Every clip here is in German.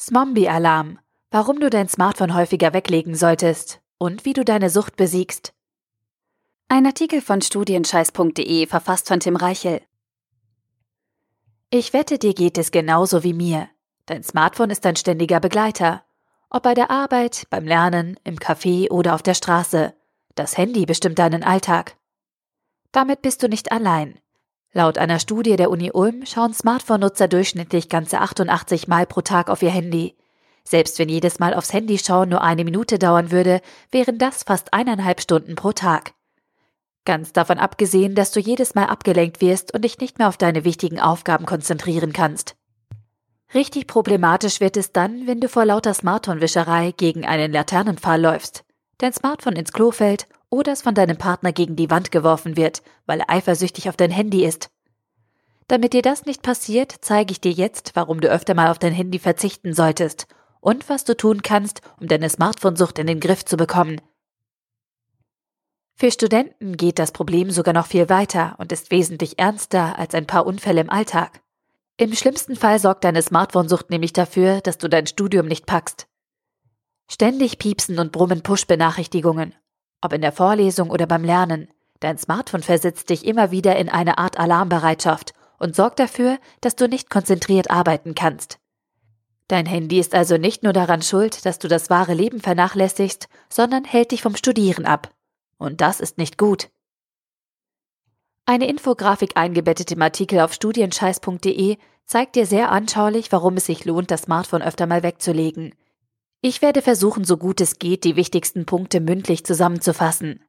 Smombie-Alarm. Warum du dein Smartphone häufiger weglegen solltest und wie du deine Sucht besiegst. Ein Artikel von studienscheiß.de verfasst von Tim Reichel. Ich wette, dir geht es genauso wie mir. Dein Smartphone ist dein ständiger Begleiter. Ob bei der Arbeit, beim Lernen, im Café oder auf der Straße. Das Handy bestimmt deinen Alltag. Damit bist du nicht allein. Laut einer Studie der Uni Ulm schauen Smartphone-Nutzer durchschnittlich ganze 88 Mal pro Tag auf ihr Handy. Selbst wenn jedes Mal aufs Handy schauen nur eine Minute dauern würde, wären das fast eineinhalb Stunden pro Tag. Ganz davon abgesehen, dass du jedes Mal abgelenkt wirst und dich nicht mehr auf deine wichtigen Aufgaben konzentrieren kannst. Richtig problematisch wird es dann, wenn du vor lauter Smartphone-Wischerei gegen einen Laternenpfahl läufst, dein Smartphone ins Klo fällt oder es von deinem Partner gegen die Wand geworfen wird, weil er eifersüchtig auf dein Handy ist. Damit dir das nicht passiert, zeige ich dir jetzt, warum du öfter mal auf dein Handy verzichten solltest und was du tun kannst, um deine Smartphone-Sucht in den Griff zu bekommen. Für Studenten geht das Problem sogar noch viel weiter und ist wesentlich ernster als ein paar Unfälle im Alltag. Im schlimmsten Fall sorgt deine Smartphone-Sucht nämlich dafür, dass du dein Studium nicht packst. Ständig piepsen und brummen Push-Benachrichtigungen ob in der Vorlesung oder beim Lernen. Dein Smartphone versetzt dich immer wieder in eine Art Alarmbereitschaft und sorgt dafür, dass du nicht konzentriert arbeiten kannst. Dein Handy ist also nicht nur daran schuld, dass du das wahre Leben vernachlässigst, sondern hält dich vom Studieren ab. Und das ist nicht gut. Eine Infografik eingebettet im Artikel auf studienscheiß.de zeigt dir sehr anschaulich, warum es sich lohnt, das Smartphone öfter mal wegzulegen. Ich werde versuchen, so gut es geht, die wichtigsten Punkte mündlich zusammenzufassen.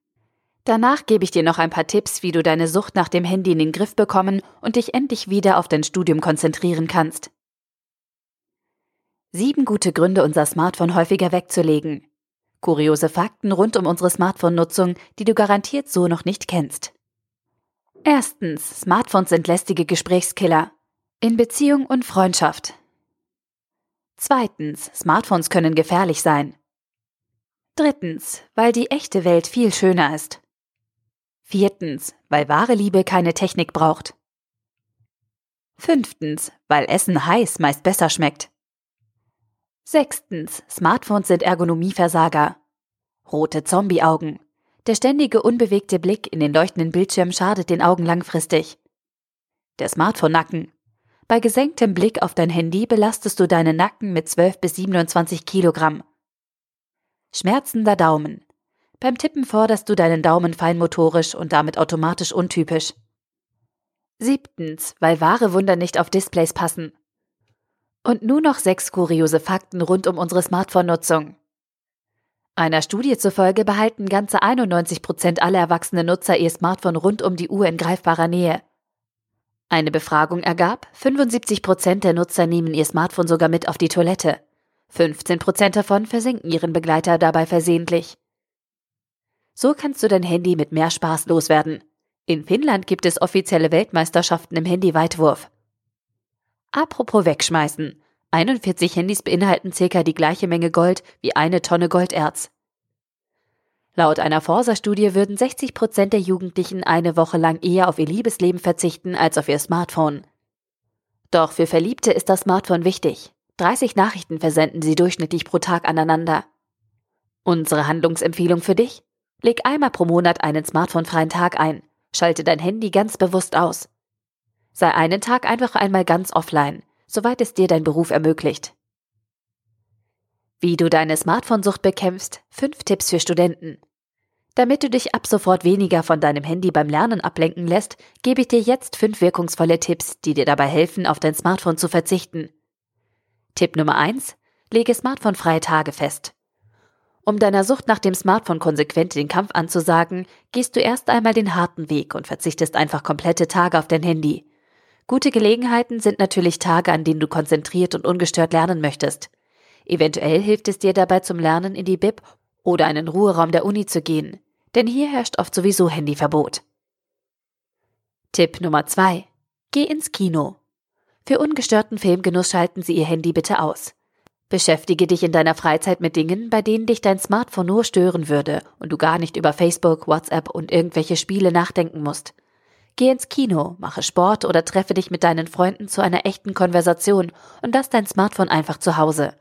Danach gebe ich dir noch ein paar Tipps, wie du deine Sucht nach dem Handy in den Griff bekommen und dich endlich wieder auf dein Studium konzentrieren kannst. Sieben gute Gründe, unser Smartphone häufiger wegzulegen. Kuriose Fakten rund um unsere Smartphone-Nutzung, die du garantiert so noch nicht kennst. Erstens, Smartphones sind lästige Gesprächskiller. In Beziehung und Freundschaft. Zweitens, Smartphones können gefährlich sein. Drittens, weil die echte Welt viel schöner ist. Viertens, weil wahre Liebe keine Technik braucht. Fünftens, weil Essen heiß meist besser schmeckt. Sechstens, Smartphones sind Ergonomieversager. Rote Zombieaugen. Der ständige unbewegte Blick in den leuchtenden Bildschirm schadet den Augen langfristig. Der Smartphone-Nacken. Bei gesenktem Blick auf dein Handy belastest du deinen Nacken mit 12 bis 27 Kilogramm. Schmerzender Daumen. Beim Tippen forderst du deinen Daumen feinmotorisch und damit automatisch untypisch. Siebtens, weil wahre Wunder nicht auf Displays passen. Und nun noch sechs kuriose Fakten rund um unsere Smartphone-Nutzung. Einer Studie zufolge behalten ganze 91 Prozent aller erwachsenen Nutzer ihr Smartphone rund um die Uhr in greifbarer Nähe. Eine Befragung ergab, 75 Prozent der Nutzer nehmen ihr Smartphone sogar mit auf die Toilette. 15 Prozent davon versenken ihren Begleiter dabei versehentlich. So kannst du dein Handy mit mehr Spaß loswerden. In Finnland gibt es offizielle Weltmeisterschaften im Handyweitwurf. Apropos wegschmeißen. 41 Handys beinhalten circa die gleiche Menge Gold wie eine Tonne Golderz. Laut einer Forsa-Studie würden 60 Prozent der Jugendlichen eine Woche lang eher auf ihr Liebesleben verzichten als auf ihr Smartphone. Doch für Verliebte ist das Smartphone wichtig. 30 Nachrichten versenden sie durchschnittlich pro Tag aneinander. Unsere Handlungsempfehlung für dich? Leg einmal pro Monat einen smartphonefreien Tag ein. Schalte dein Handy ganz bewusst aus. Sei einen Tag einfach einmal ganz offline, soweit es dir dein Beruf ermöglicht. Wie du deine Smartphone-Sucht bekämpfst, fünf Tipps für Studenten. Damit du dich ab sofort weniger von deinem Handy beim Lernen ablenken lässt, gebe ich dir jetzt fünf wirkungsvolle Tipps, die dir dabei helfen, auf dein Smartphone zu verzichten. Tipp Nummer eins: Lege smartphonefreie Tage fest. Um deiner Sucht nach dem Smartphone konsequent den Kampf anzusagen, gehst du erst einmal den harten Weg und verzichtest einfach komplette Tage auf dein Handy. Gute Gelegenheiten sind natürlich Tage, an denen du konzentriert und ungestört lernen möchtest. Eventuell hilft es dir dabei zum Lernen in die Bib oder einen Ruheraum der Uni zu gehen, denn hier herrscht oft sowieso Handyverbot. Tipp Nummer 2. Geh ins Kino. Für ungestörten Filmgenuss schalten Sie Ihr Handy bitte aus. Beschäftige dich in deiner Freizeit mit Dingen, bei denen dich dein Smartphone nur stören würde und du gar nicht über Facebook, WhatsApp und irgendwelche Spiele nachdenken musst. Geh ins Kino, mache Sport oder treffe dich mit deinen Freunden zu einer echten Konversation und lass dein Smartphone einfach zu Hause.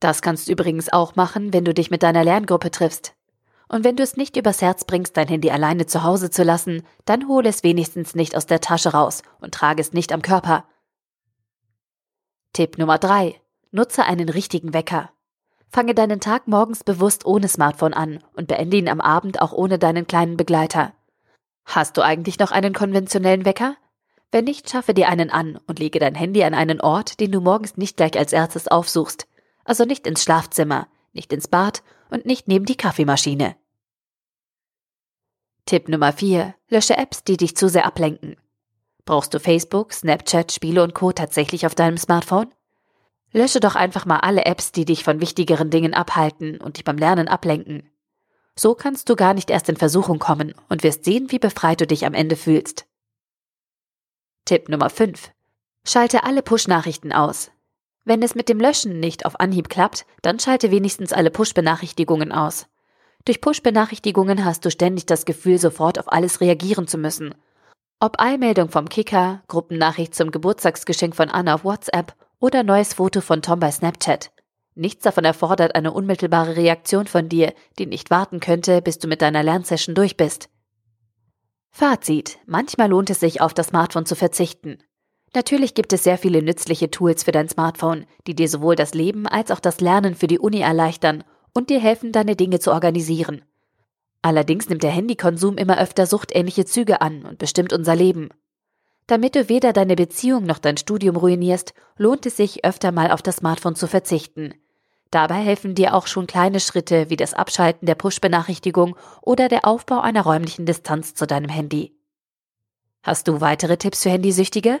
Das kannst du übrigens auch machen, wenn du dich mit deiner Lerngruppe triffst. Und wenn du es nicht übers Herz bringst, dein Handy alleine zu Hause zu lassen, dann hole es wenigstens nicht aus der Tasche raus und trage es nicht am Körper. Tipp Nummer drei: Nutze einen richtigen Wecker. Fange deinen Tag morgens bewusst ohne Smartphone an und beende ihn am Abend auch ohne deinen kleinen Begleiter. Hast du eigentlich noch einen konventionellen Wecker? Wenn nicht, schaffe dir einen an und lege dein Handy an einen Ort, den du morgens nicht gleich als erstes aufsuchst. Also nicht ins Schlafzimmer, nicht ins Bad und nicht neben die Kaffeemaschine. Tipp Nummer 4. Lösche Apps, die dich zu sehr ablenken. Brauchst du Facebook, Snapchat, Spiele und Co. tatsächlich auf deinem Smartphone? Lösche doch einfach mal alle Apps, die dich von wichtigeren Dingen abhalten und dich beim Lernen ablenken. So kannst du gar nicht erst in Versuchung kommen und wirst sehen, wie befreit du dich am Ende fühlst. Tipp Nummer 5. Schalte alle Push-Nachrichten aus. Wenn es mit dem Löschen nicht auf Anhieb klappt, dann schalte wenigstens alle Push-Benachrichtigungen aus. Durch Push-Benachrichtigungen hast du ständig das Gefühl, sofort auf alles reagieren zu müssen. Ob Eilmeldung vom Kicker, Gruppennachricht zum Geburtstagsgeschenk von Anna auf WhatsApp oder neues Foto von Tom bei Snapchat. Nichts davon erfordert eine unmittelbare Reaktion von dir, die nicht warten könnte, bis du mit deiner Lernsession durch bist. Fazit. Manchmal lohnt es sich, auf das Smartphone zu verzichten. Natürlich gibt es sehr viele nützliche Tools für dein Smartphone, die dir sowohl das Leben als auch das Lernen für die Uni erleichtern und dir helfen, deine Dinge zu organisieren. Allerdings nimmt der Handykonsum immer öfter suchtähnliche Züge an und bestimmt unser Leben. Damit du weder deine Beziehung noch dein Studium ruinierst, lohnt es sich, öfter mal auf das Smartphone zu verzichten. Dabei helfen dir auch schon kleine Schritte wie das Abschalten der Push-Benachrichtigung oder der Aufbau einer räumlichen Distanz zu deinem Handy. Hast du weitere Tipps für Handysüchtige?